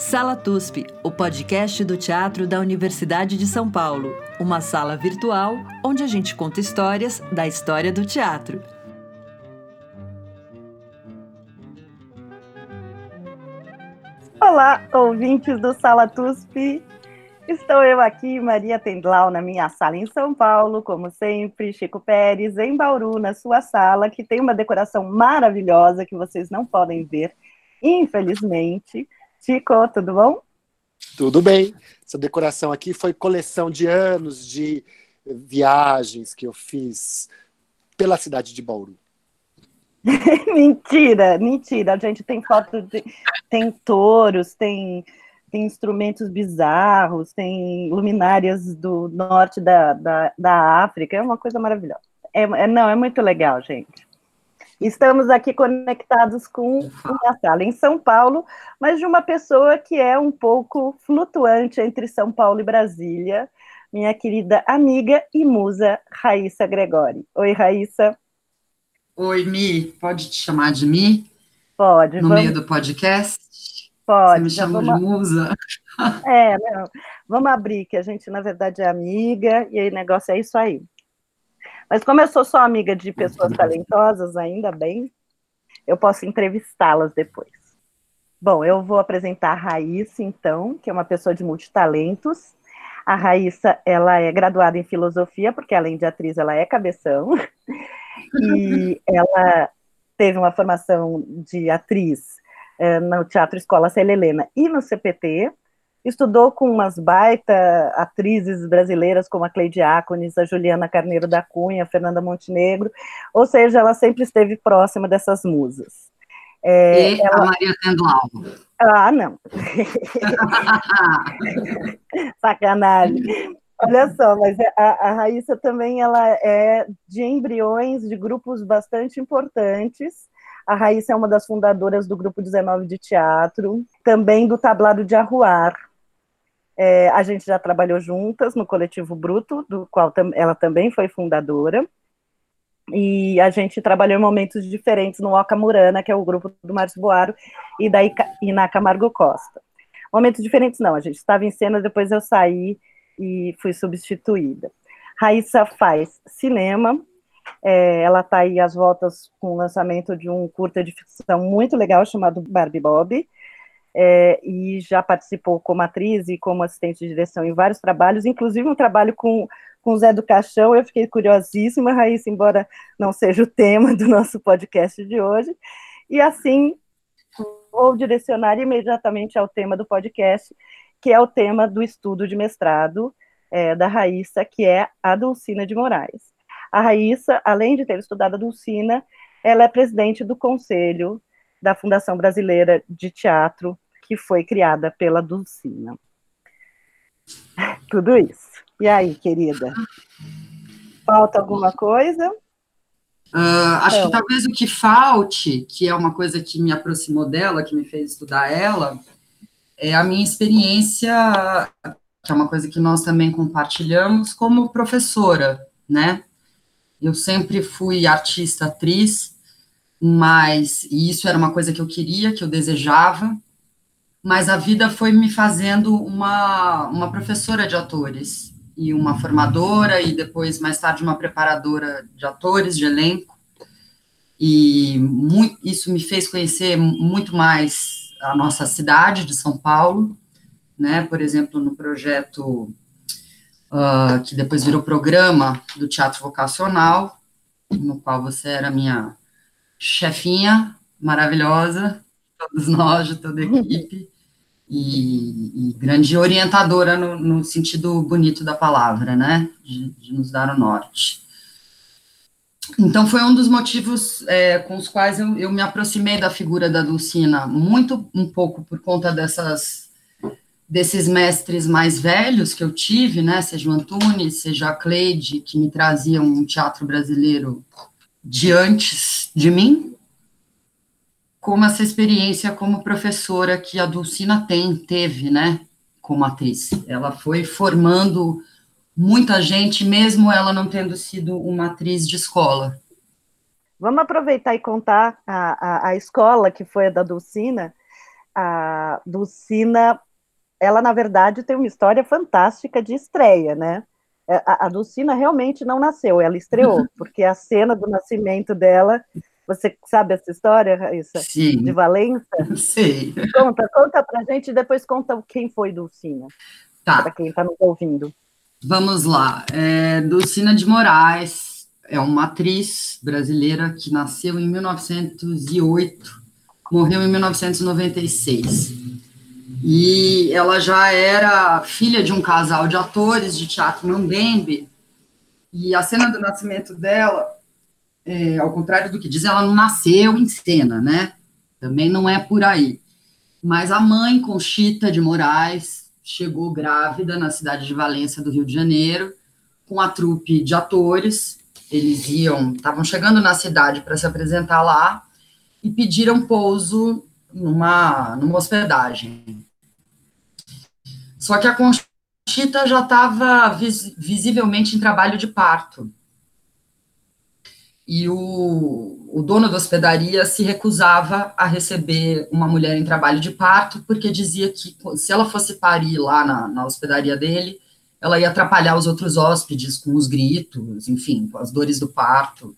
Sala TUSP, o podcast do teatro da Universidade de São Paulo. Uma sala virtual onde a gente conta histórias da história do teatro. Olá, ouvintes do Sala TUSP. Estou eu aqui, Maria Tendlau, na minha sala em São Paulo, como sempre, Chico Pérez, em Bauru, na sua sala, que tem uma decoração maravilhosa que vocês não podem ver, infelizmente. Chico, tudo bom? Tudo bem. Essa decoração aqui foi coleção de anos de viagens que eu fiz pela cidade de Bauru. mentira, mentira. A gente tem fotos de. Tem touros, tem, tem instrumentos bizarros, tem luminárias do norte da, da, da África. É uma coisa maravilhosa. É, é, não, é muito legal, gente. Estamos aqui conectados com uma sala em São Paulo, mas de uma pessoa que é um pouco flutuante entre São Paulo e Brasília, minha querida amiga e musa Raíssa Gregori. Oi, Raíssa. Oi, Mi. Pode te chamar de Mi? Pode. No vamos... meio do podcast? Pode. Você me chama vamos... de musa? É, não. Vamos abrir, que a gente, na verdade, é amiga, e aí o negócio é isso aí. Mas como eu sou só amiga de pessoas talentosas, ainda bem, eu posso entrevistá-las depois. Bom, eu vou apresentar a Raíssa, então, que é uma pessoa de multitalentos. A Raíssa, ela é graduada em filosofia, porque além de atriz, ela é cabeção. E ela teve uma formação de atriz é, no Teatro Escola Célia Helena e no CPT, estudou com umas baita atrizes brasileiras como a Cleide Ácones, a Juliana Carneiro da Cunha, a Fernanda Montenegro, ou seja, ela sempre esteve próxima dessas musas. É, e ela... a Maria Tendlau. Ah, não. Sacanagem. Olha só, mas a, a Raíssa também ela é de embriões de grupos bastante importantes, a Raíssa é uma das fundadoras do Grupo 19 de Teatro, também do Tablado de Arruar, é, a gente já trabalhou juntas no Coletivo Bruto, do qual tam ela também foi fundadora. E a gente trabalhou em momentos diferentes no Oca Murana, que é o grupo do Márcio Boaro, e da Iná Camargo Costa. Momentos diferentes não, a gente estava em cena, depois eu saí e fui substituída. Raíssa faz cinema, é, ela está aí às voltas com o lançamento de um curta de ficção muito legal chamado Barbie Bob, é, e já participou como atriz e como assistente de direção em vários trabalhos, inclusive um trabalho com, com o Zé do Caixão. Eu fiquei curiosíssima, Raíssa, embora não seja o tema do nosso podcast de hoje. E assim, vou direcionar imediatamente ao tema do podcast, que é o tema do estudo de mestrado é, da Raíssa, que é a Dulcina de Moraes. A Raíssa, além de ter estudado a Dulcina, ela é presidente do Conselho da Fundação Brasileira de Teatro, que foi criada pela Dulcina. Tudo isso. E aí, querida? Falta alguma coisa? Uh, acho então. que talvez o que falte, que é uma coisa que me aproximou dela, que me fez estudar ela, é a minha experiência, que é uma coisa que nós também compartilhamos como professora, né? Eu sempre fui artista, atriz, mas isso era uma coisa que eu queria, que eu desejava, mas a vida foi me fazendo uma, uma professora de atores e uma formadora e depois mais tarde uma preparadora de atores de elenco e muito, isso me fez conhecer muito mais a nossa cidade de São Paulo, né? Por exemplo, no projeto uh, que depois virou programa do Teatro Vocacional, no qual você era minha chefinha maravilhosa, todos nós, de toda a equipe, e, e grande orientadora no, no, sentido bonito da palavra, né, de, de, nos dar o norte. Então, foi um dos motivos é, com os quais eu, eu me aproximei da figura da Dulcina, muito um pouco por conta dessas desses mestres mais velhos que eu tive, né, seja o Antunes, seja a Cleide, que me traziam um teatro brasileiro de antes de mim, como essa experiência como professora que a Dulcina tem, teve, né, como atriz. Ela foi formando muita gente, mesmo ela não tendo sido uma atriz de escola. Vamos aproveitar e contar a, a, a escola que foi a da Dulcina. a Dulcina, ela na verdade tem uma história fantástica de estreia, né? É, a, a Dulcina realmente não nasceu, ela estreou, porque a cena do nascimento dela você sabe essa história, Raíssa? Sim. De Valença? Sei. Conta, conta pra gente e depois conta quem foi Dulcina. Tá. Para quem está nos ouvindo. Vamos lá. É, Dulcina de Moraes é uma atriz brasileira que nasceu em 1908, morreu em 1996. E ela já era filha de um casal de atores de teatro Mambembe. E a cena do nascimento dela é, ao contrário do que diz, ela não nasceu em cena, né? Também não é por aí. Mas a mãe, Conchita de Moraes, chegou grávida na cidade de Valência, do Rio de Janeiro, com a trupe de atores. Eles iam, estavam chegando na cidade para se apresentar lá e pediram pouso numa, numa hospedagem. Só que a Conchita já estava vis, visivelmente em trabalho de parto e o, o dono da hospedaria se recusava a receber uma mulher em trabalho de parto, porque dizia que se ela fosse parir lá na, na hospedaria dele, ela ia atrapalhar os outros hóspedes com os gritos, enfim, com as dores do parto.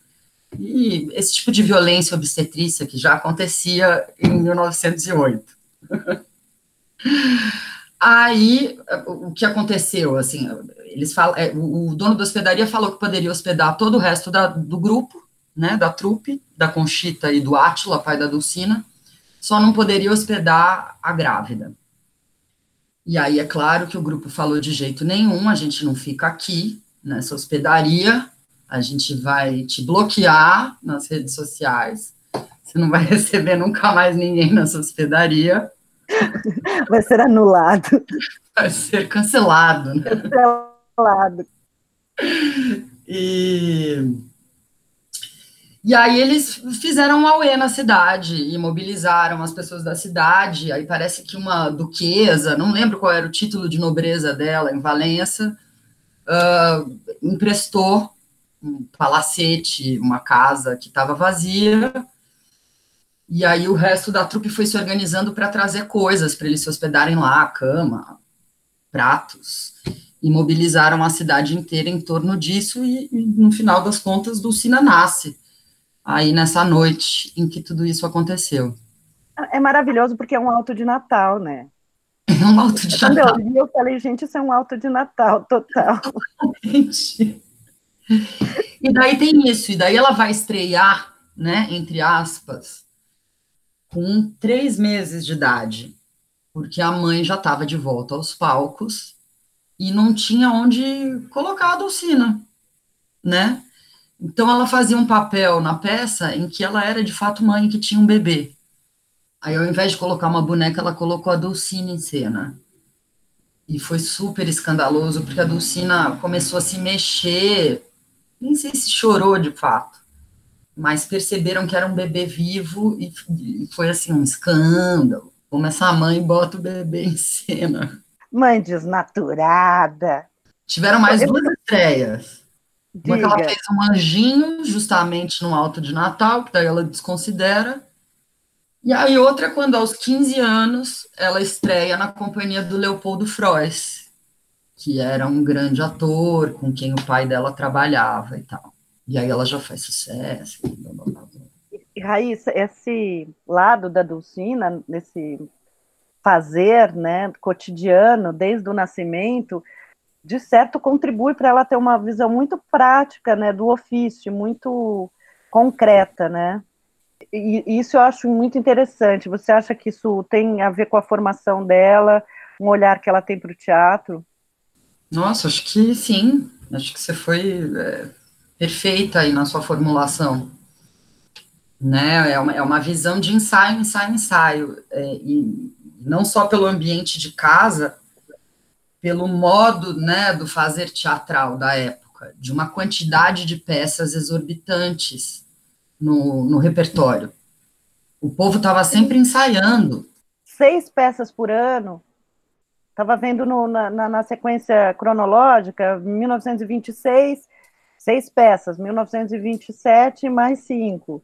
E esse tipo de violência obstetrícia que já acontecia em 1908. Aí, o que aconteceu, assim, eles falam, é, o dono da hospedaria falou que poderia hospedar todo o resto da, do grupo, né, da trupe, da Conchita e do Átila, pai da Dulcina, só não poderia hospedar a grávida. E aí é claro que o grupo falou de jeito nenhum, a gente não fica aqui nessa hospedaria, a gente vai te bloquear nas redes sociais, você não vai receber nunca mais ninguém nessa hospedaria. Vai ser anulado. Vai ser cancelado. Né? Cancelado. E e aí eles fizeram um auê na cidade e mobilizaram as pessoas da cidade. Aí parece que uma duquesa, não lembro qual era o título de nobreza dela em Valença, uh, emprestou um palacete, uma casa que estava vazia. E aí o resto da trupe foi se organizando para trazer coisas para eles se hospedarem lá, cama, pratos, e mobilizaram a cidade inteira em torno disso. E, e no final das contas, Dulcina nasce aí nessa noite em que tudo isso aconteceu. É maravilhoso porque é um alto de Natal, né? É um alto de Quando Natal. Quando eu vi, eu falei, gente, isso é um alto de Natal, total. Totalmente. E daí tem isso, e daí ela vai estrear, né, entre aspas, com três meses de idade, porque a mãe já estava de volta aos palcos e não tinha onde colocar a Dulcina, né? Então ela fazia um papel na peça em que ela era de fato mãe que tinha um bebê. Aí ao invés de colocar uma boneca, ela colocou a Dulcina em cena. E foi super escandaloso, porque a Dulcina começou a se mexer, nem sei se chorou de fato, mas perceberam que era um bebê vivo e, e foi assim um escândalo. Como essa mãe bota o bebê em cena. Mãe desnaturada. Tiveram mais duas estreias. Uma que ela fez um anjinho, justamente no alto de Natal, que daí ela desconsidera. E aí outra, quando aos 15 anos, ela estreia na companhia do Leopoldo Frois, que era um grande ator, com quem o pai dela trabalhava e tal. E aí ela já faz sucesso. Blá, blá, blá. E, Raíssa, esse lado da Dulcina, nesse fazer, né, cotidiano, desde o nascimento, de certo, contribui para ela ter uma visão muito prática, né, do ofício, muito concreta, né? E isso eu acho muito interessante. Você acha que isso tem a ver com a formação dela, um olhar que ela tem para o teatro? Nossa, acho que sim. Acho que você foi é, perfeita aí na sua formulação. Né? É, uma, é uma visão de ensaio, ensaio, ensaio. É, e não só pelo ambiente de casa, pelo modo né, do fazer teatral da época, de uma quantidade de peças exorbitantes no, no repertório. O povo estava sempre ensaiando. Seis peças por ano. Estava vendo no, na, na, sequência cronológica, 1926, seis peças, 1927, mais cinco.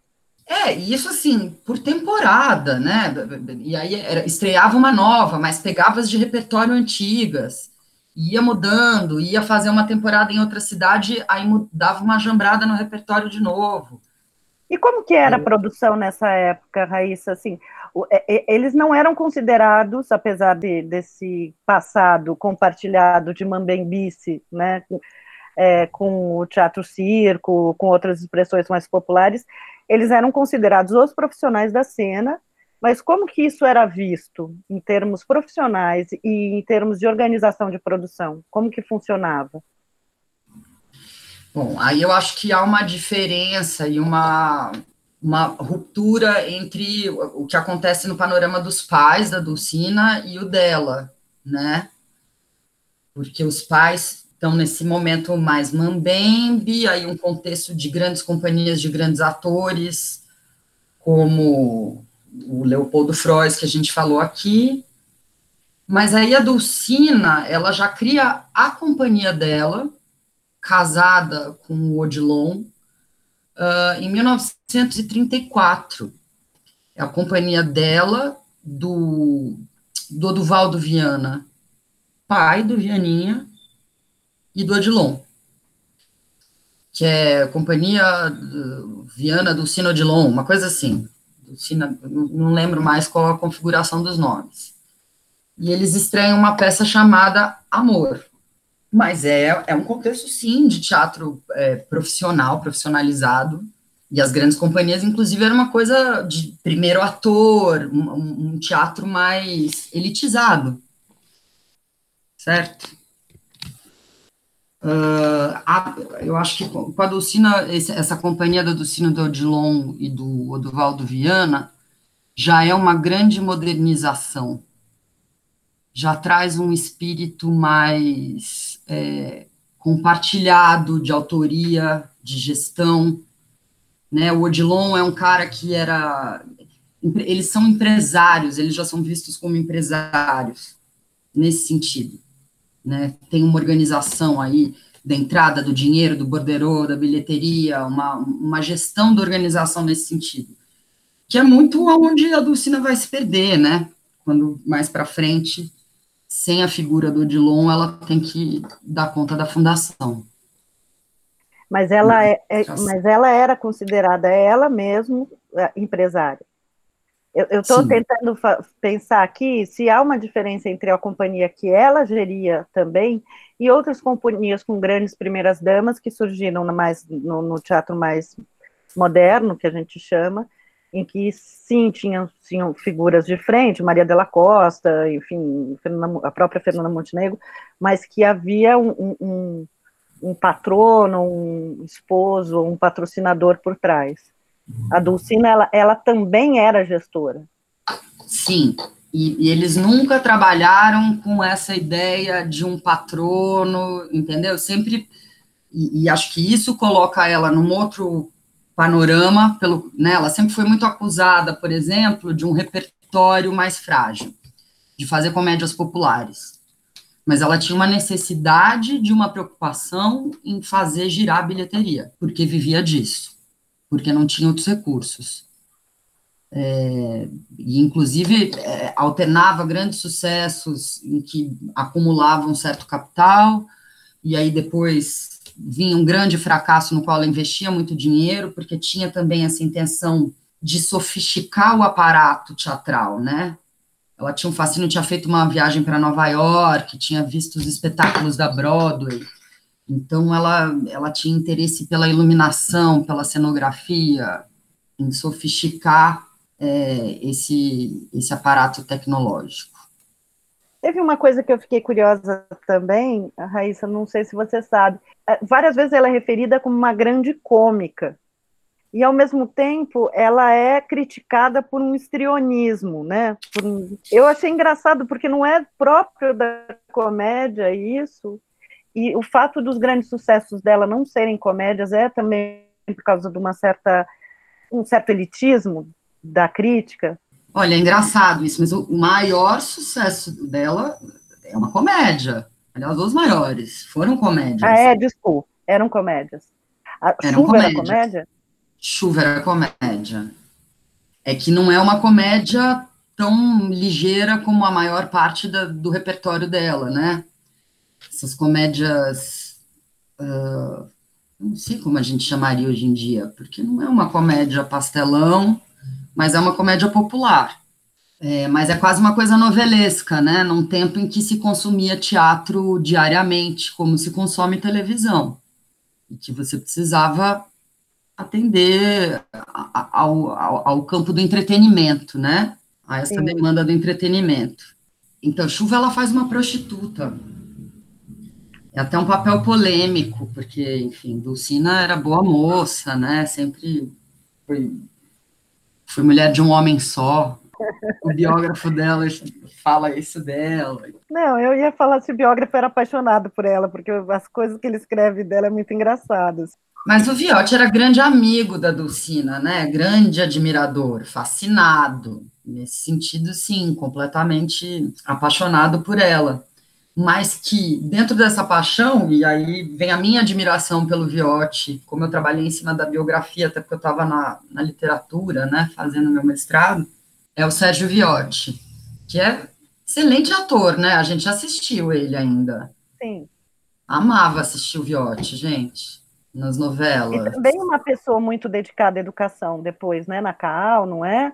É, isso assim, por temporada, né? E aí era, estreava uma nova, mas pegava as de repertório antigas, ia mudando, ia fazer uma temporada em outra cidade, aí dava uma jambrada no repertório de novo. E como que era a produção nessa época, Raíssa? Assim, eles não eram considerados, apesar de, desse passado compartilhado de Mambembice, né, é, com o teatro circo, com outras expressões mais populares, eles eram considerados os profissionais da cena, mas como que isso era visto em termos profissionais e em termos de organização de produção? Como que funcionava? Bom, aí eu acho que há uma diferença e uma, uma ruptura entre o que acontece no panorama dos pais da Dulcina e o dela, né? Porque os pais estão nesse momento mais mambembe, aí um contexto de grandes companhias, de grandes atores, como o Leopoldo Frois, que a gente falou aqui, mas aí a Dulcina, ela já cria a companhia dela, casada com o Odilon, uh, em 1934. É a companhia dela, do, do Oduvaldo Viana, pai do Vianinha, e do Odilon, que é Companhia Viana do Sino Odilon, uma coisa assim. Não lembro mais qual a configuração dos nomes. E eles estreiam uma peça chamada Amor. Mas é, é um contexto, sim, de teatro é, profissional, profissionalizado. E as grandes companhias, inclusive, era uma coisa de primeiro ator, um, um teatro mais elitizado. Certo? Uh, a, eu acho que com a Dulcina, esse, essa companhia da Dulcina do Odilon e do Oduvaldo Viana já é uma grande modernização, já traz um espírito mais é, compartilhado de autoria, de gestão, né, o Odilon é um cara que era, eles são empresários, eles já são vistos como empresários, nesse sentido, né? Tem uma organização aí da entrada do dinheiro, do borderô, da bilheteria, uma, uma gestão da organização nesse sentido, que é muito onde a Dulcina vai se perder, né? Quando mais para frente, sem a figura do Odilon, ela tem que dar conta da fundação. Mas ela, é, é mas ela era considerada ela mesmo é, empresária. Eu estou tentando pensar aqui se há uma diferença entre a companhia que ela geria também e outras companhias com grandes primeiras damas que surgiram no, mais, no, no teatro mais moderno, que a gente chama, em que sim tinham, tinham figuras de frente, Maria della Costa, enfim, a própria Fernanda Montenegro, mas que havia um, um, um patrono, um esposo, um patrocinador por trás. A Dulcina, ela, ela também era gestora. Sim, e, e, eles nunca trabalharam com essa ideia de um patrono, entendeu? Sempre, e, e, acho que isso coloca ela num outro panorama, pelo, né, ela sempre foi muito acusada, por exemplo, de um repertório mais frágil, de fazer comédias populares. Mas ela tinha uma necessidade de uma preocupação em fazer girar a bilheteria, porque vivia disso porque não tinha outros recursos. É, e, inclusive, é, alternava grandes sucessos em que acumulava um certo capital, e aí depois vinha um grande fracasso no qual ela investia muito dinheiro, porque tinha também essa intenção de sofisticar o aparato teatral, né? Ela tinha um fascínio, tinha feito uma viagem para Nova York, tinha visto os espetáculos da Broadway, então, ela, ela tinha interesse pela iluminação, pela cenografia, em sofisticar é, esse, esse aparato tecnológico. Teve uma coisa que eu fiquei curiosa também, Raíssa, não sei se você sabe. É, várias vezes ela é referida como uma grande cômica. E, ao mesmo tempo, ela é criticada por um histrionismo, né? Um... Eu achei engraçado, porque não é próprio da comédia isso, e o fato dos grandes sucessos dela não serem comédias é também por causa de uma certa um certo elitismo da crítica. Olha, é engraçado isso, mas o maior sucesso dela é uma comédia. Aliás, os maiores foram comédias. Ah, é, desculpa, eram comédias. A eram Chuva comédias. era comédia? Chuva era comédia. é que não é uma comédia tão ligeira como a maior parte da, do repertório dela, né? Essas comédias, uh, não sei como a gente chamaria hoje em dia, porque não é uma comédia pastelão, mas é uma comédia popular. É, mas é quase uma coisa novelesca, né? Num tempo em que se consumia teatro diariamente, como se consome televisão, e que você precisava atender ao, ao, ao campo do entretenimento, né? A essa Sim. demanda do entretenimento. Então, Chuva ela faz uma prostituta. É até um papel polêmico, porque, enfim, Dulcina era boa moça, né? Sempre foi, foi mulher de um homem só, o biógrafo dela fala isso dela. Não, eu ia falar se o biógrafo era apaixonado por ela, porque as coisas que ele escreve dela é muito engraçadas. Mas o Viotti era grande amigo da Dulcina, né? Grande admirador, fascinado. Nesse sentido, sim, completamente apaixonado por ela. Mas que, dentro dessa paixão, e aí vem a minha admiração pelo Viotti, como eu trabalhei em cima da biografia, até porque eu estava na, na literatura, né, fazendo meu mestrado, é o Sérgio Viotti, que é excelente ator, né? A gente assistiu ele ainda. Sim. Amava assistir o Viotti, gente, nas novelas. E também uma pessoa muito dedicada à educação depois, né? Na CAL, não é?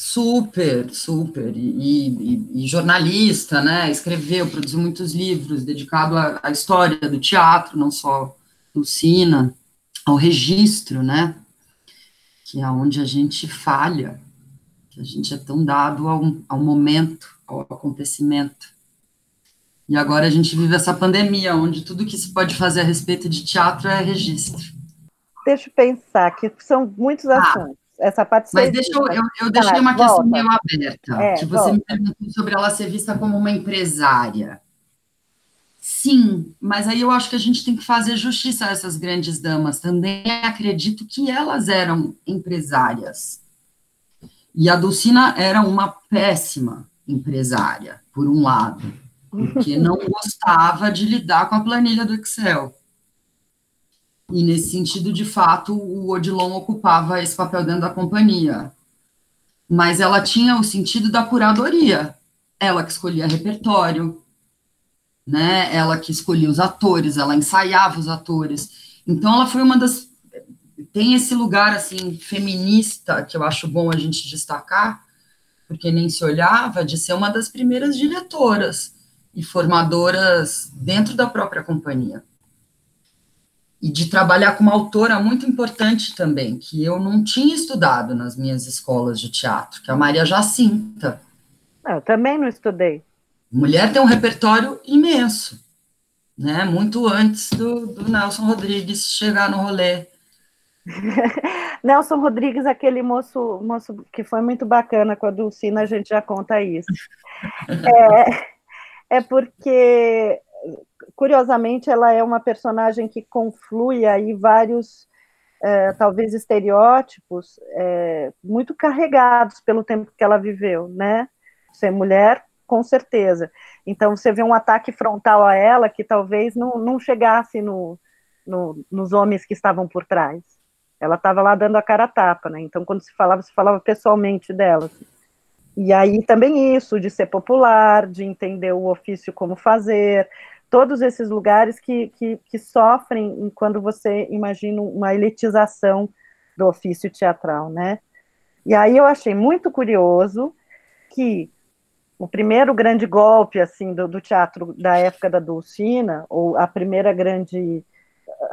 Super, super. E, e, e jornalista, né? Escreveu, produziu muitos livros dedicados à, à história do teatro, não só do Cina, ao registro, né? Que é onde a gente falha a gente é tão dado ao, ao momento, ao acontecimento. E agora a gente vive essa pandemia, onde tudo que se pode fazer a respeito de teatro é registro. Deixa eu pensar, que são muitos ah, assuntos. Essa parte mas deixa eu, eu, eu deixei uma volta. questão meio aberta, é, que você volta. me perguntou sobre ela ser vista como uma empresária. Sim, mas aí eu acho que a gente tem que fazer justiça a essas grandes damas. Também acredito que elas eram empresárias. E a Dulcina era uma péssima empresária, por um lado, porque não gostava de lidar com a planilha do Excel. E nesse sentido, de fato, o Odilon ocupava esse papel dentro da companhia. Mas ela tinha o sentido da curadoria. Ela que escolhia repertório, né? Ela que escolhia os atores, ela ensaiava os atores. Então, ela foi uma das tem esse lugar assim feminista que eu acho bom a gente destacar, porque nem se olhava de ser uma das primeiras diretoras e formadoras dentro da própria companhia. E de trabalhar com uma autora muito importante também, que eu não tinha estudado nas minhas escolas de teatro, que é a Maria Jacinta. Eu também não estudei. Mulher tem um repertório imenso, né? Muito antes do, do Nelson Rodrigues chegar no rolê Nelson Rodrigues, aquele moço, moço que foi muito bacana com a Dulcina, a gente já conta isso. É, é porque, curiosamente, ela é uma personagem que conflui aí vários, é, talvez, estereótipos é, muito carregados pelo tempo que ela viveu, né? Ser mulher, com certeza. Então, você vê um ataque frontal a ela que talvez não, não chegasse no, no, nos homens que estavam por trás. Ela estava lá dando a cara a tapa, né? Então, quando se falava, se falava pessoalmente dela. E aí também isso, de ser popular, de entender o ofício como fazer, todos esses lugares que, que, que sofrem quando você imagina uma elitização do ofício teatral, né? E aí eu achei muito curioso que o primeiro grande golpe, assim, do, do teatro da época da Dulcina, ou a primeira grande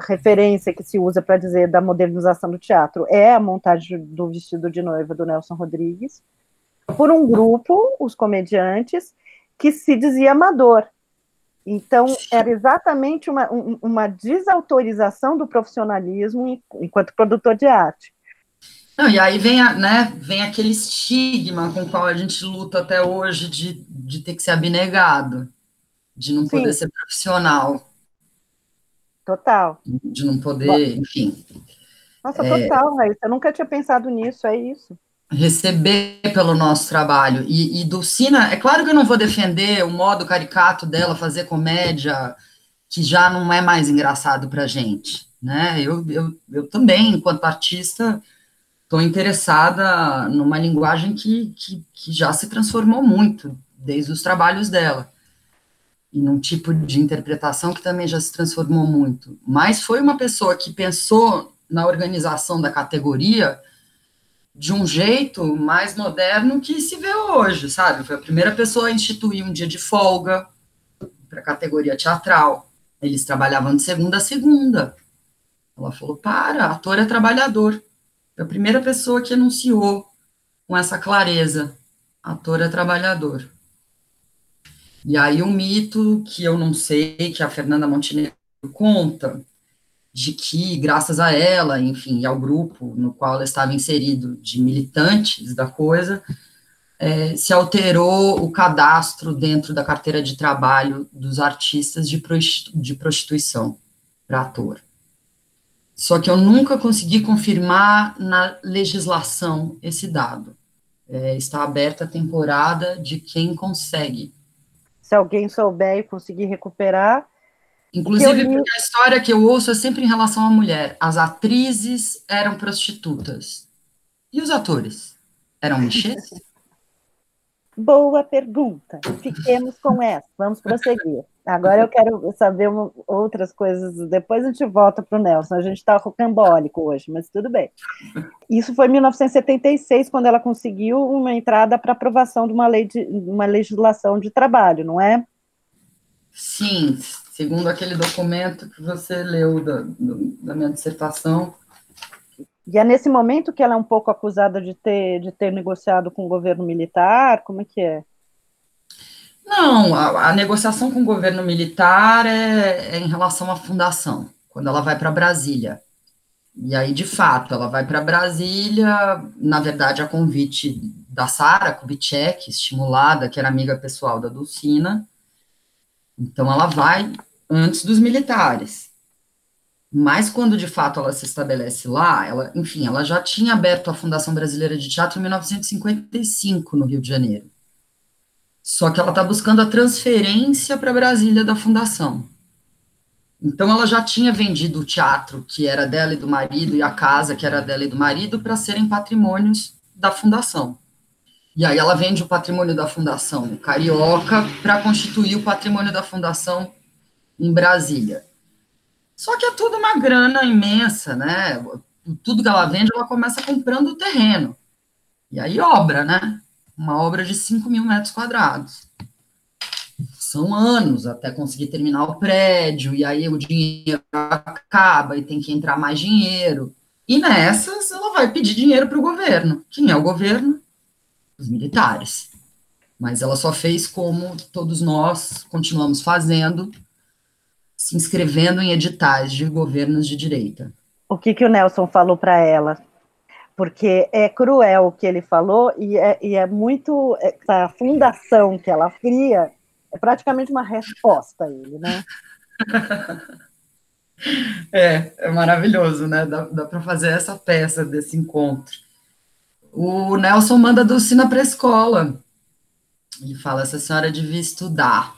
referência que se usa para dizer da modernização do teatro é a montagem do vestido de noiva do Nelson Rodrigues, por um grupo, os comediantes, que se dizia amador. Então, era exatamente uma, uma desautorização do profissionalismo enquanto produtor de arte. Não, e aí vem, a, né, vem aquele estigma com o qual a gente luta até hoje de, de ter que ser abnegado, de não Sim. poder ser profissional. Total. De não poder, Bom, enfim. Nossa, é, total, Raíssa. Eu nunca tinha pensado nisso, é isso. Receber pelo nosso trabalho. E, e Dulcina, é claro que eu não vou defender o modo caricato dela fazer comédia, que já não é mais engraçado pra gente, né? Eu, eu, eu também, enquanto artista, estou interessada numa linguagem que, que, que já se transformou muito desde os trabalhos dela e num tipo de interpretação que também já se transformou muito. Mas foi uma pessoa que pensou na organização da categoria de um jeito mais moderno que se vê hoje, sabe? Foi a primeira pessoa a instituir um dia de folga para a categoria teatral. Eles trabalhavam de segunda a segunda. Ela falou: para, ator é trabalhador. Foi a primeira pessoa que anunciou com essa clareza: ator é trabalhador. E aí um mito que eu não sei, que a Fernanda Montenegro conta, de que, graças a ela, enfim, ao grupo no qual ela estava inserido, de militantes da coisa, é, se alterou o cadastro dentro da carteira de trabalho dos artistas de, de prostituição para ator. Só que eu nunca consegui confirmar na legislação esse dado. É, está aberta a temporada de quem consegue. Se alguém souber e conseguir recuperar, Inclusive, li... porque a história que eu ouço é sempre em relação à mulher. As atrizes eram prostitutas. E os atores? Eram mexês? Boa pergunta. Fiquemos com essa. Vamos prosseguir. Agora eu quero saber uma, outras coisas. Depois a gente volta para o Nelson. A gente está rocambólico hoje, mas tudo bem. Isso foi em 1976, quando ela conseguiu uma entrada para aprovação de uma lei de uma legislação de trabalho, não é? Sim, segundo aquele documento que você leu da, da minha dissertação. E é nesse momento que ela é um pouco acusada de ter, de ter negociado com o governo militar? Como é que é? Não, a, a negociação com o governo militar é, é em relação à fundação, quando ela vai para Brasília. E aí, de fato, ela vai para Brasília, na verdade, a convite da Sara Kubitschek, estimulada, que era amiga pessoal da Dulcina, então, ela vai antes dos militares. Mas quando de fato ela se estabelece lá, ela, enfim, ela já tinha aberto a Fundação Brasileira de Teatro em 1955 no Rio de Janeiro. Só que ela está buscando a transferência para Brasília da fundação. Então ela já tinha vendido o teatro que era dela e do marido e a casa que era dela e do marido para serem patrimônios da fundação. E aí ela vende o patrimônio da fundação carioca para constituir o patrimônio da fundação em Brasília. Só que é tudo uma grana imensa, né? Tudo que ela vende, ela começa comprando o terreno. E aí obra, né? Uma obra de 5 mil metros quadrados. São anos até conseguir terminar o prédio, e aí o dinheiro acaba e tem que entrar mais dinheiro. E nessas, ela vai pedir dinheiro para o governo. Quem é o governo? Os militares. Mas ela só fez como todos nós continuamos fazendo, se inscrevendo em editais de governos de direita. O que, que o Nelson falou para ela? Porque é cruel o que ele falou e é, e é muito. Essa fundação que ela cria é praticamente uma resposta a ele, né? é, é maravilhoso, né? Dá, dá para fazer essa peça desse encontro o Nelson manda a Dulcina para a escola. Ele fala: essa senhora devia estudar.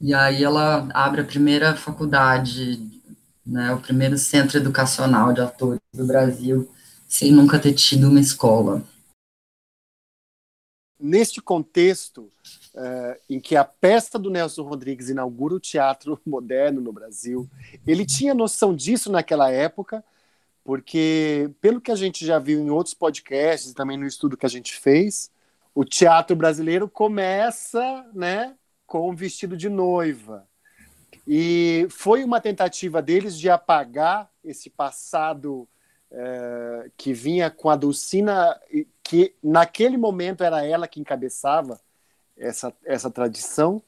E aí ela abre a primeira faculdade, né, o primeiro centro educacional de atores do Brasil, sem nunca ter tido uma escola. Neste contexto, uh, em que a peça do Nelson Rodrigues inaugura o teatro moderno no Brasil, ele tinha noção disso naquela época, porque, pelo que a gente já viu em outros podcasts e também no estudo que a gente fez, o teatro brasileiro começa né, com o vestido de noiva. E foi uma tentativa deles de apagar esse passado é, que vinha com a Dulcina, que naquele momento era ela que encabeçava essa, essa tradição?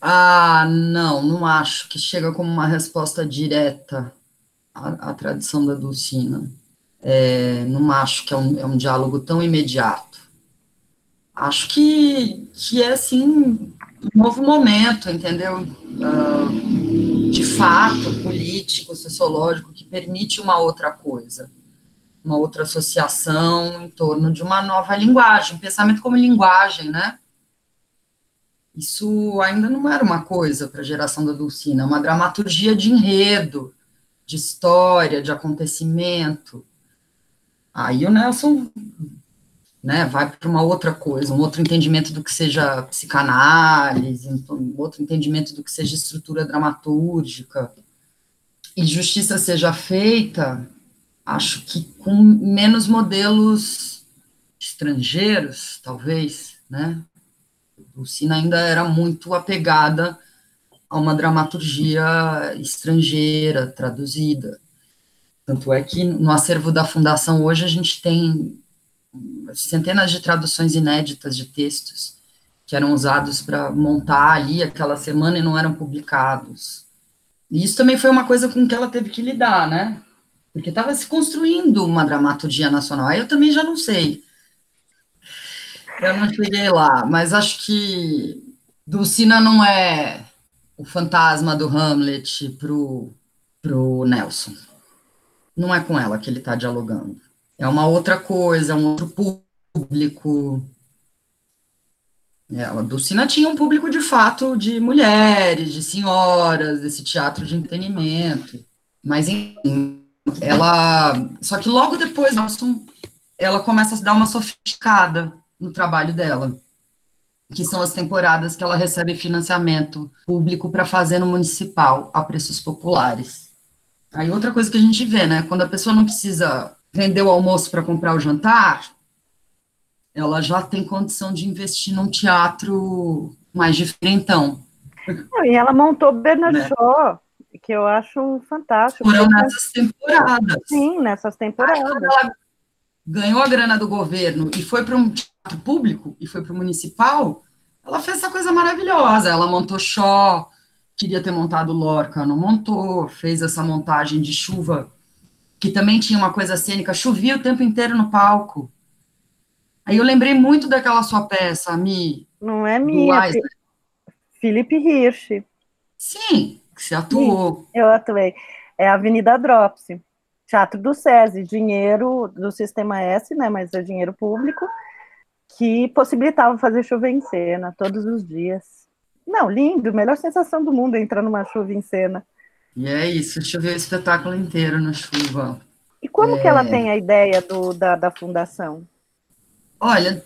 Ah, não, não acho que chega como uma resposta direta a, a tradição da Dulcina. É, não acho que é um, é um diálogo tão imediato. Acho que, que é, assim, um novo momento, entendeu? Uh, de fato, político, sociológico, que permite uma outra coisa, uma outra associação em torno de uma nova linguagem, pensamento como linguagem, né? Isso ainda não era uma coisa para a geração da Dulcina, é uma dramaturgia de enredo, de história, de acontecimento. Aí o Nelson né, vai para uma outra coisa, um outro entendimento do que seja psicanálise, um outro entendimento do que seja estrutura dramatúrgica. E justiça seja feita, acho que com menos modelos estrangeiros, talvez, né? Lucina ainda era muito apegada a uma dramaturgia estrangeira, traduzida. Tanto é que no acervo da Fundação hoje a gente tem centenas de traduções inéditas de textos que eram usados para montar ali aquela semana e não eram publicados. E isso também foi uma coisa com que ela teve que lidar, né? Porque estava se construindo uma dramaturgia nacional. Aí eu também já não sei. Eu não cheguei lá, mas acho que Dulcina não é o fantasma do Hamlet pro, pro Nelson. Não é com ela que ele está dialogando é uma outra coisa, é um outro público. É, a Dulcina tinha um público de fato de mulheres, de senhoras, desse teatro de entretenimento. Mas enfim, ela. Só que logo depois, ela começa a dar uma sofisticada no trabalho dela, que são as temporadas que ela recebe financiamento público para fazer no municipal a preços populares. Aí outra coisa que a gente vê, né? Quando a pessoa não precisa vender o almoço para comprar o jantar, ela já tem condição de investir num teatro mais diferentão. E ela montou Bernard né? Shaw, que eu acho fantástico. Foram nessas temporadas. Sim, nessas temporadas. Aí, ela ganhou a grana do governo e foi para um teatro público, e foi para o municipal, ela fez essa coisa maravilhosa. Ela montou Shaw, queria ter montado Lorca, não montou, fez essa montagem de chuva que também tinha uma coisa cênica, chovia o tempo inteiro no palco. Aí eu lembrei muito daquela sua peça, Mi. Não é minha, Felipe Hirsch. Sim, que você atuou. Sim, eu atuei. É a Avenida Drops, Teatro do SESI, dinheiro do Sistema S, né, mas é dinheiro público, que possibilitava fazer chuva em cena todos os dias. Não, lindo, melhor sensação do mundo entrar numa chuva em cena. E é isso, choveu o espetáculo inteiro na chuva. E como é... que ela é. tem a ideia do, da, da fundação? Olha,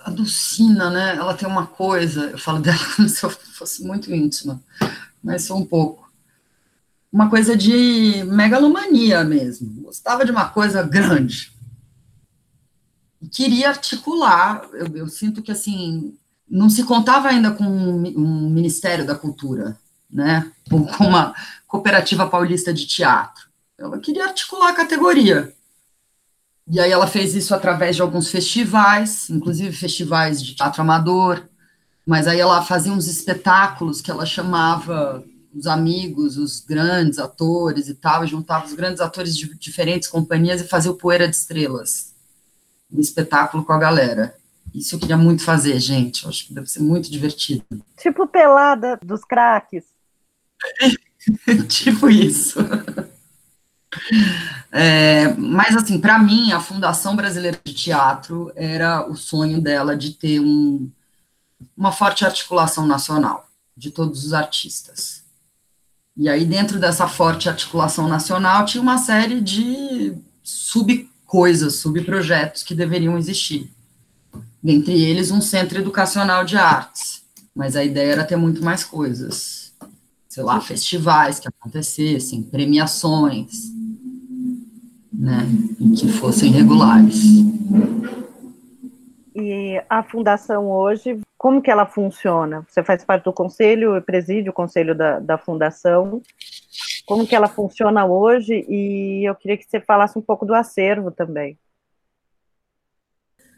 a Dulcina, né, ela tem uma coisa, eu falo dela como se eu fosse muito íntima, mas sou um pouco. Uma coisa de megalomania mesmo. Gostava de uma coisa grande. Queria articular. Eu, eu sinto que, assim, não se contava ainda com um Ministério da Cultura, né? Com uma Cooperativa Paulista de Teatro. Ela queria articular a categoria. E aí ela fez isso através de alguns festivais, inclusive festivais de teatro amador, mas aí ela fazia uns espetáculos que ela chamava os amigos, os grandes atores e tal, juntava os grandes atores de diferentes companhias e fazia o Poeira de Estrelas, um espetáculo com a galera. Isso eu queria muito fazer, gente, eu acho que deve ser muito divertido. Tipo pelada dos craques. tipo isso. É, mas, assim, para mim, a Fundação Brasileira de Teatro era o sonho dela de ter um, uma forte articulação nacional de todos os artistas. E aí, dentro dessa forte articulação nacional, tinha uma série de subcoisas, subprojetos que deveriam existir. Dentre eles, um centro educacional de artes. Mas a ideia era ter muito mais coisas sei lá, festivais que acontecessem, premiações, né, que fossem regulares. E a fundação hoje, como que ela funciona? Você faz parte do conselho, preside o conselho da, da fundação. Como que ela funciona hoje? E eu queria que você falasse um pouco do acervo também.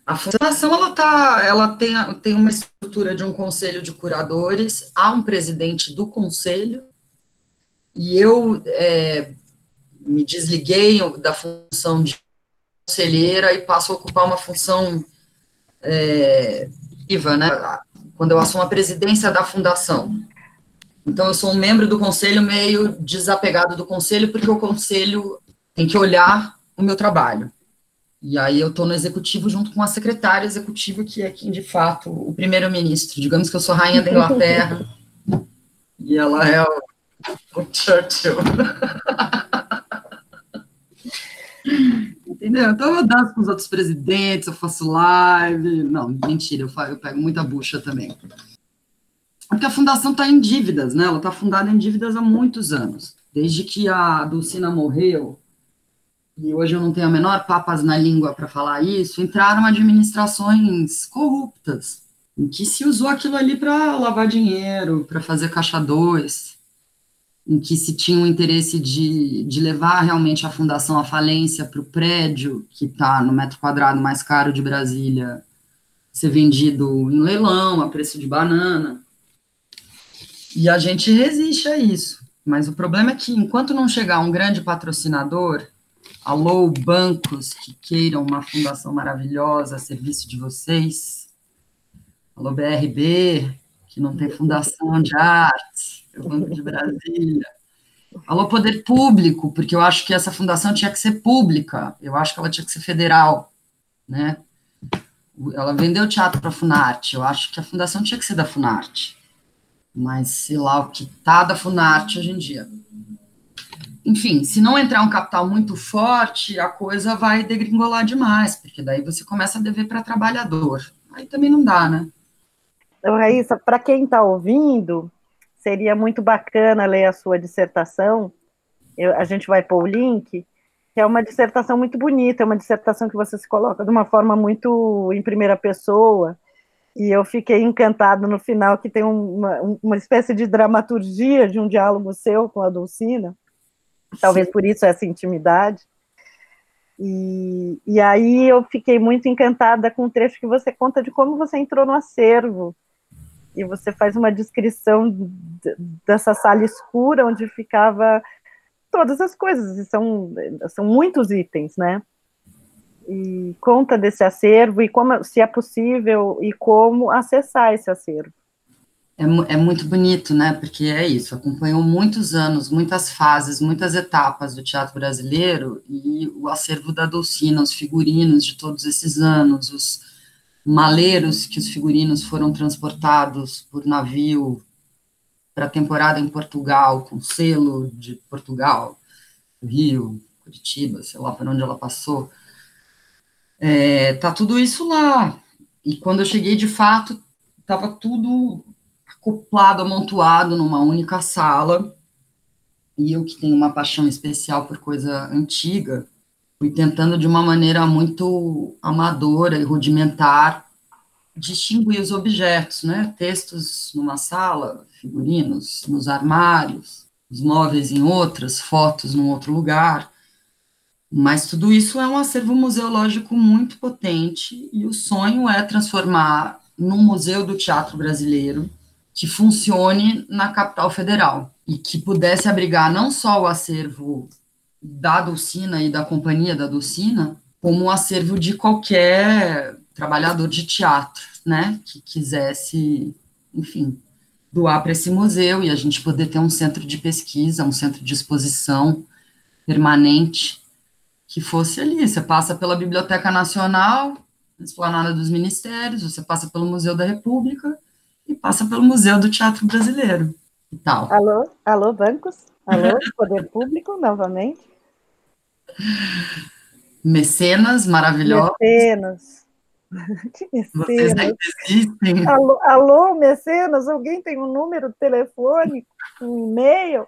A fundação ela tá, ela tem, tem uma estrutura de um conselho de curadores, há um presidente do conselho, e eu é, me desliguei da função de conselheira e passo a ocupar uma função é, viva, né? Quando eu assumo a presidência da fundação. Então, eu sou um membro do conselho meio desapegado do conselho, porque o conselho tem que olhar o meu trabalho. E aí eu estou no executivo junto com a secretária executiva, que é quem, de fato, o primeiro-ministro. Digamos que eu sou rainha da Inglaterra, e ela é o, o Churchill. Entendeu? Então eu danço com os outros presidentes, eu faço live. Não, mentira, eu, eu pego muita bucha também. Porque a fundação está em dívidas, né? Ela está fundada em dívidas há muitos anos. Desde que a Dulcina morreu, e hoje eu não tenho a menor papas na língua para falar isso, entraram administrações corruptas, em que se usou aquilo ali para lavar dinheiro, para fazer caixa dois, em que se tinha o interesse de, de levar realmente a fundação à falência para o prédio, que está no metro quadrado mais caro de Brasília, ser vendido em leilão, a preço de banana. E a gente resiste a isso. Mas o problema é que, enquanto não chegar um grande patrocinador, alô, bancos que queiram uma fundação maravilhosa a serviço de vocês, alô, BRB, que não tem fundação de arte, é o Banco de Brasília. Alô, poder público, porque eu acho que essa fundação tinha que ser pública, eu acho que ela tinha que ser federal, né? Ela vendeu teatro para a Funarte, eu acho que a fundação tinha que ser da Funarte mas sei lá o que tá da Funarte hoje em dia. Enfim, se não entrar um capital muito forte, a coisa vai degringolar demais, porque daí você começa a dever para trabalhador. Aí também não dá, né? Então, Raíssa, para quem está ouvindo, seria muito bacana ler a sua dissertação. Eu, a gente vai pôr o link, é uma dissertação muito bonita, é uma dissertação que você se coloca de uma forma muito em primeira pessoa, e eu fiquei encantado no final, que tem uma, uma espécie de dramaturgia de um diálogo seu com a Dulcina, talvez Sim. por isso essa intimidade. E, e aí eu fiquei muito encantada com o trecho que você conta de como você entrou no acervo, e você faz uma descrição dessa sala escura onde ficava todas as coisas, e são, são muitos itens, né? E conta desse acervo e como, se é possível e como acessar esse acervo. É, é, muito bonito, né? Porque é isso, acompanhou muitos anos, muitas fases, muitas etapas do teatro brasileiro e o acervo da Dulcina, os figurinos de todos esses anos, os maleiros que os figurinos foram transportados por navio para a temporada em Portugal, com selo de Portugal, Rio, Curitiba, sei lá por onde ela passou é, tá tudo isso lá. E quando eu cheguei, de fato, estava tudo acoplado, amontoado numa única sala. E eu, que tenho uma paixão especial por coisa antiga, fui tentando de uma maneira muito amadora e rudimentar distinguir os objetos, né? Textos numa sala, figurinos nos armários, os móveis em outras, fotos num outro lugar. Mas tudo isso é um acervo museológico muito potente e o sonho é transformar num museu do teatro brasileiro que funcione na capital federal e que pudesse abrigar não só o acervo da Dulcina e da companhia da Dulcina, como o acervo de qualquer trabalhador de teatro, né, que quisesse, enfim, doar para esse museu e a gente poder ter um centro de pesquisa, um centro de exposição permanente que fosse ali. Você passa pela Biblioteca Nacional, Esplanada dos Ministérios, você passa pelo Museu da República e passa pelo Museu do Teatro Brasileiro e tal. Alô, alô, bancos? Alô, Poder Público, novamente? Mecenas maravilhosos. Mecenas. Que mecenas. Vocês ainda existem. Alô, alô, mecenas, alguém tem um número telefônico, um e-mail?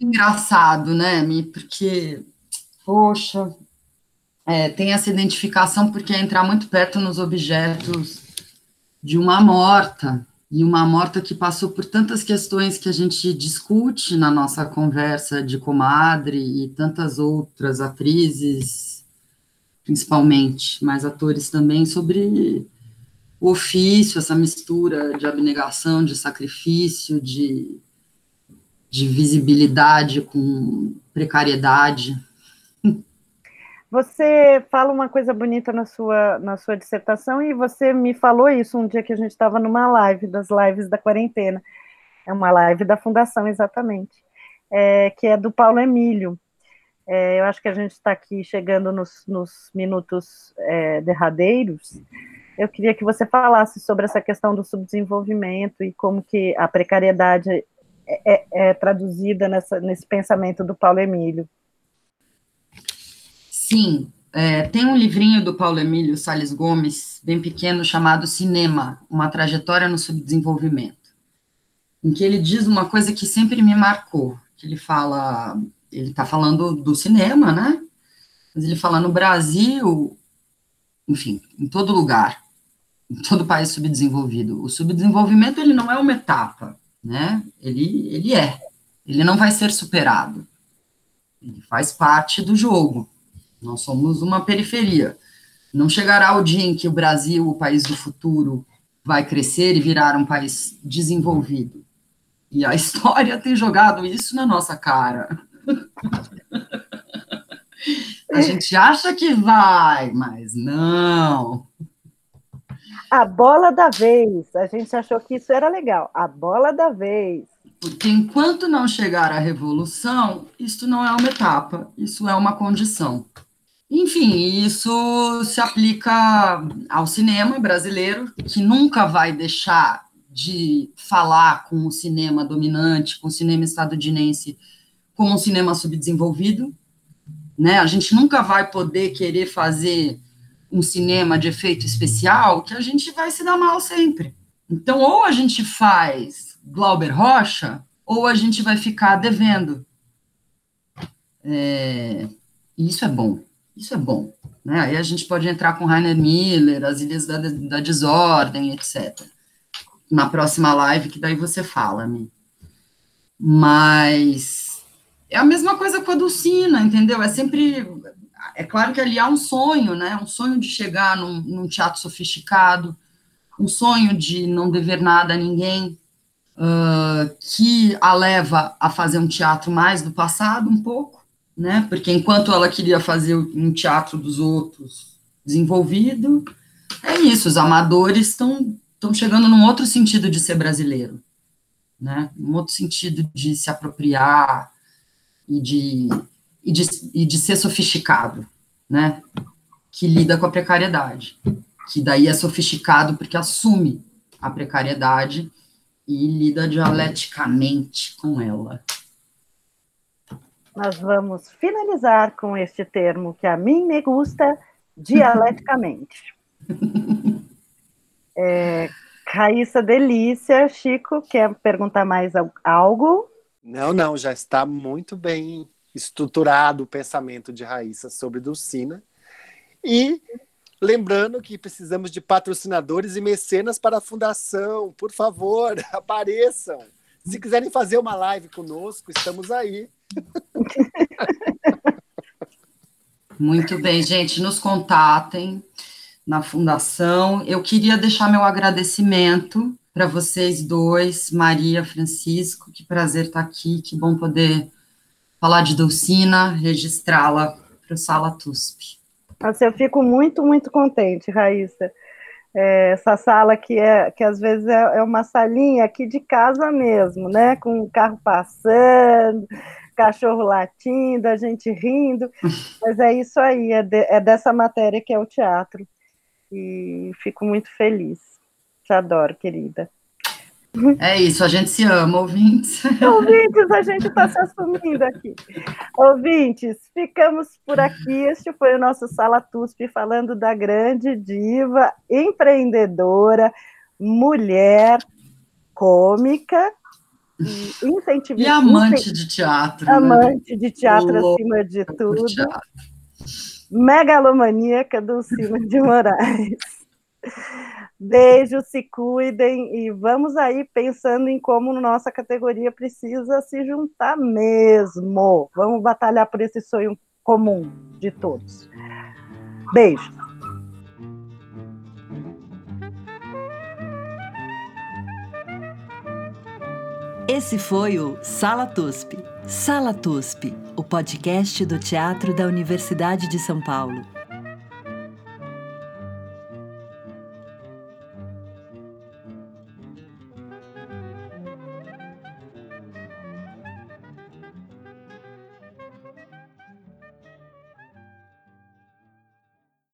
Engraçado, né, Mi? Porque poxa, é, tem essa identificação porque é entrar muito perto nos objetos de uma morta, e uma morta que passou por tantas questões que a gente discute na nossa conversa de comadre e tantas outras atrizes, principalmente, mas atores também, sobre o ofício, essa mistura de abnegação, de sacrifício, de, de visibilidade com precariedade. Você fala uma coisa bonita na sua, na sua dissertação e você me falou isso um dia que a gente estava numa live, das lives da quarentena. É uma live da Fundação, exatamente, é, que é do Paulo Emílio. É, eu acho que a gente está aqui chegando nos, nos minutos é, derradeiros. Eu queria que você falasse sobre essa questão do subdesenvolvimento e como que a precariedade é, é, é traduzida nessa, nesse pensamento do Paulo Emílio. Sim, é, tem um livrinho do Paulo Emílio Sales Gomes, bem pequeno, chamado Cinema, uma trajetória no subdesenvolvimento, em que ele diz uma coisa que sempre me marcou, que ele fala, ele está falando do cinema, né? Mas ele fala no Brasil, enfim, em todo lugar, em todo país subdesenvolvido, o subdesenvolvimento ele não é uma etapa, né? Ele, ele é, ele não vai ser superado, ele faz parte do jogo. Nós somos uma periferia. Não chegará o dia em que o Brasil, o país do futuro, vai crescer e virar um país desenvolvido. E a história tem jogado isso na nossa cara. A gente acha que vai, mas não. A bola da vez. A gente achou que isso era legal. A bola da vez. Porque enquanto não chegar a revolução, isso não é uma etapa, isso é uma condição. Enfim, isso se aplica ao cinema brasileiro, que nunca vai deixar de falar com o cinema dominante, com o cinema estadunidense, como um cinema subdesenvolvido. Né? A gente nunca vai poder querer fazer um cinema de efeito especial, que a gente vai se dar mal sempre. Então, ou a gente faz Glauber Rocha, ou a gente vai ficar devendo. É, isso é bom. Isso é bom. Né? Aí a gente pode entrar com Rainer Miller, as Ilhas da, da Desordem, etc. Na próxima live, que daí você fala, né? Mas é a mesma coisa com a Dulcina, entendeu? É sempre. É claro que ali há um sonho, né? Um sonho de chegar num, num teatro sofisticado, um sonho de não dever nada a ninguém, uh, que a leva a fazer um teatro mais do passado, um pouco né? Porque enquanto ela queria fazer um teatro dos outros desenvolvido, é isso, os amadores estão estão chegando num outro sentido de ser brasileiro, né? Um outro sentido de se apropriar e de, e de, e de ser sofisticado, né? Que lida com a precariedade, que daí é sofisticado porque assume a precariedade e lida dialeticamente com ela nós vamos finalizar com este termo que a mim me gusta dialeticamente. É, Raíssa Delícia, Chico, quer perguntar mais algo? Não, não, já está muito bem estruturado o pensamento de Raíssa sobre Dulcina. E lembrando que precisamos de patrocinadores e mecenas para a fundação. Por favor, apareçam. Se quiserem fazer uma live conosco, estamos aí. Muito bem, gente, nos contatem na fundação. Eu queria deixar meu agradecimento para vocês dois, Maria, Francisco, que prazer estar aqui, que bom poder falar de Dulcina, registrá-la para o Sala TUSP. Eu fico muito, muito contente, Raíssa. É, essa sala que é que às vezes é, é, uma salinha aqui de casa mesmo, né? Com o carro passando, cachorro latindo, a gente rindo, mas é isso aí, é, de, é dessa matéria que é o teatro. E fico muito feliz. Te adoro, querida. É isso, a gente se ama, ouvintes. Ouvintes, a gente está se assumindo aqui. Ouvintes, ficamos por aqui. Este foi o nosso Sala TUSP falando da grande diva, empreendedora, mulher, cômica e incentivista. E amante de teatro. Né? Amante né? de teatro acima de tudo. Megalomaníaca Dulcina de Moraes. Beijo, se cuidem e vamos aí pensando em como nossa categoria precisa se juntar mesmo. Vamos batalhar por esse sonho comum de todos. Beijo. Esse foi o Sala TUSP. Sala TUSP, o podcast do Teatro da Universidade de São Paulo.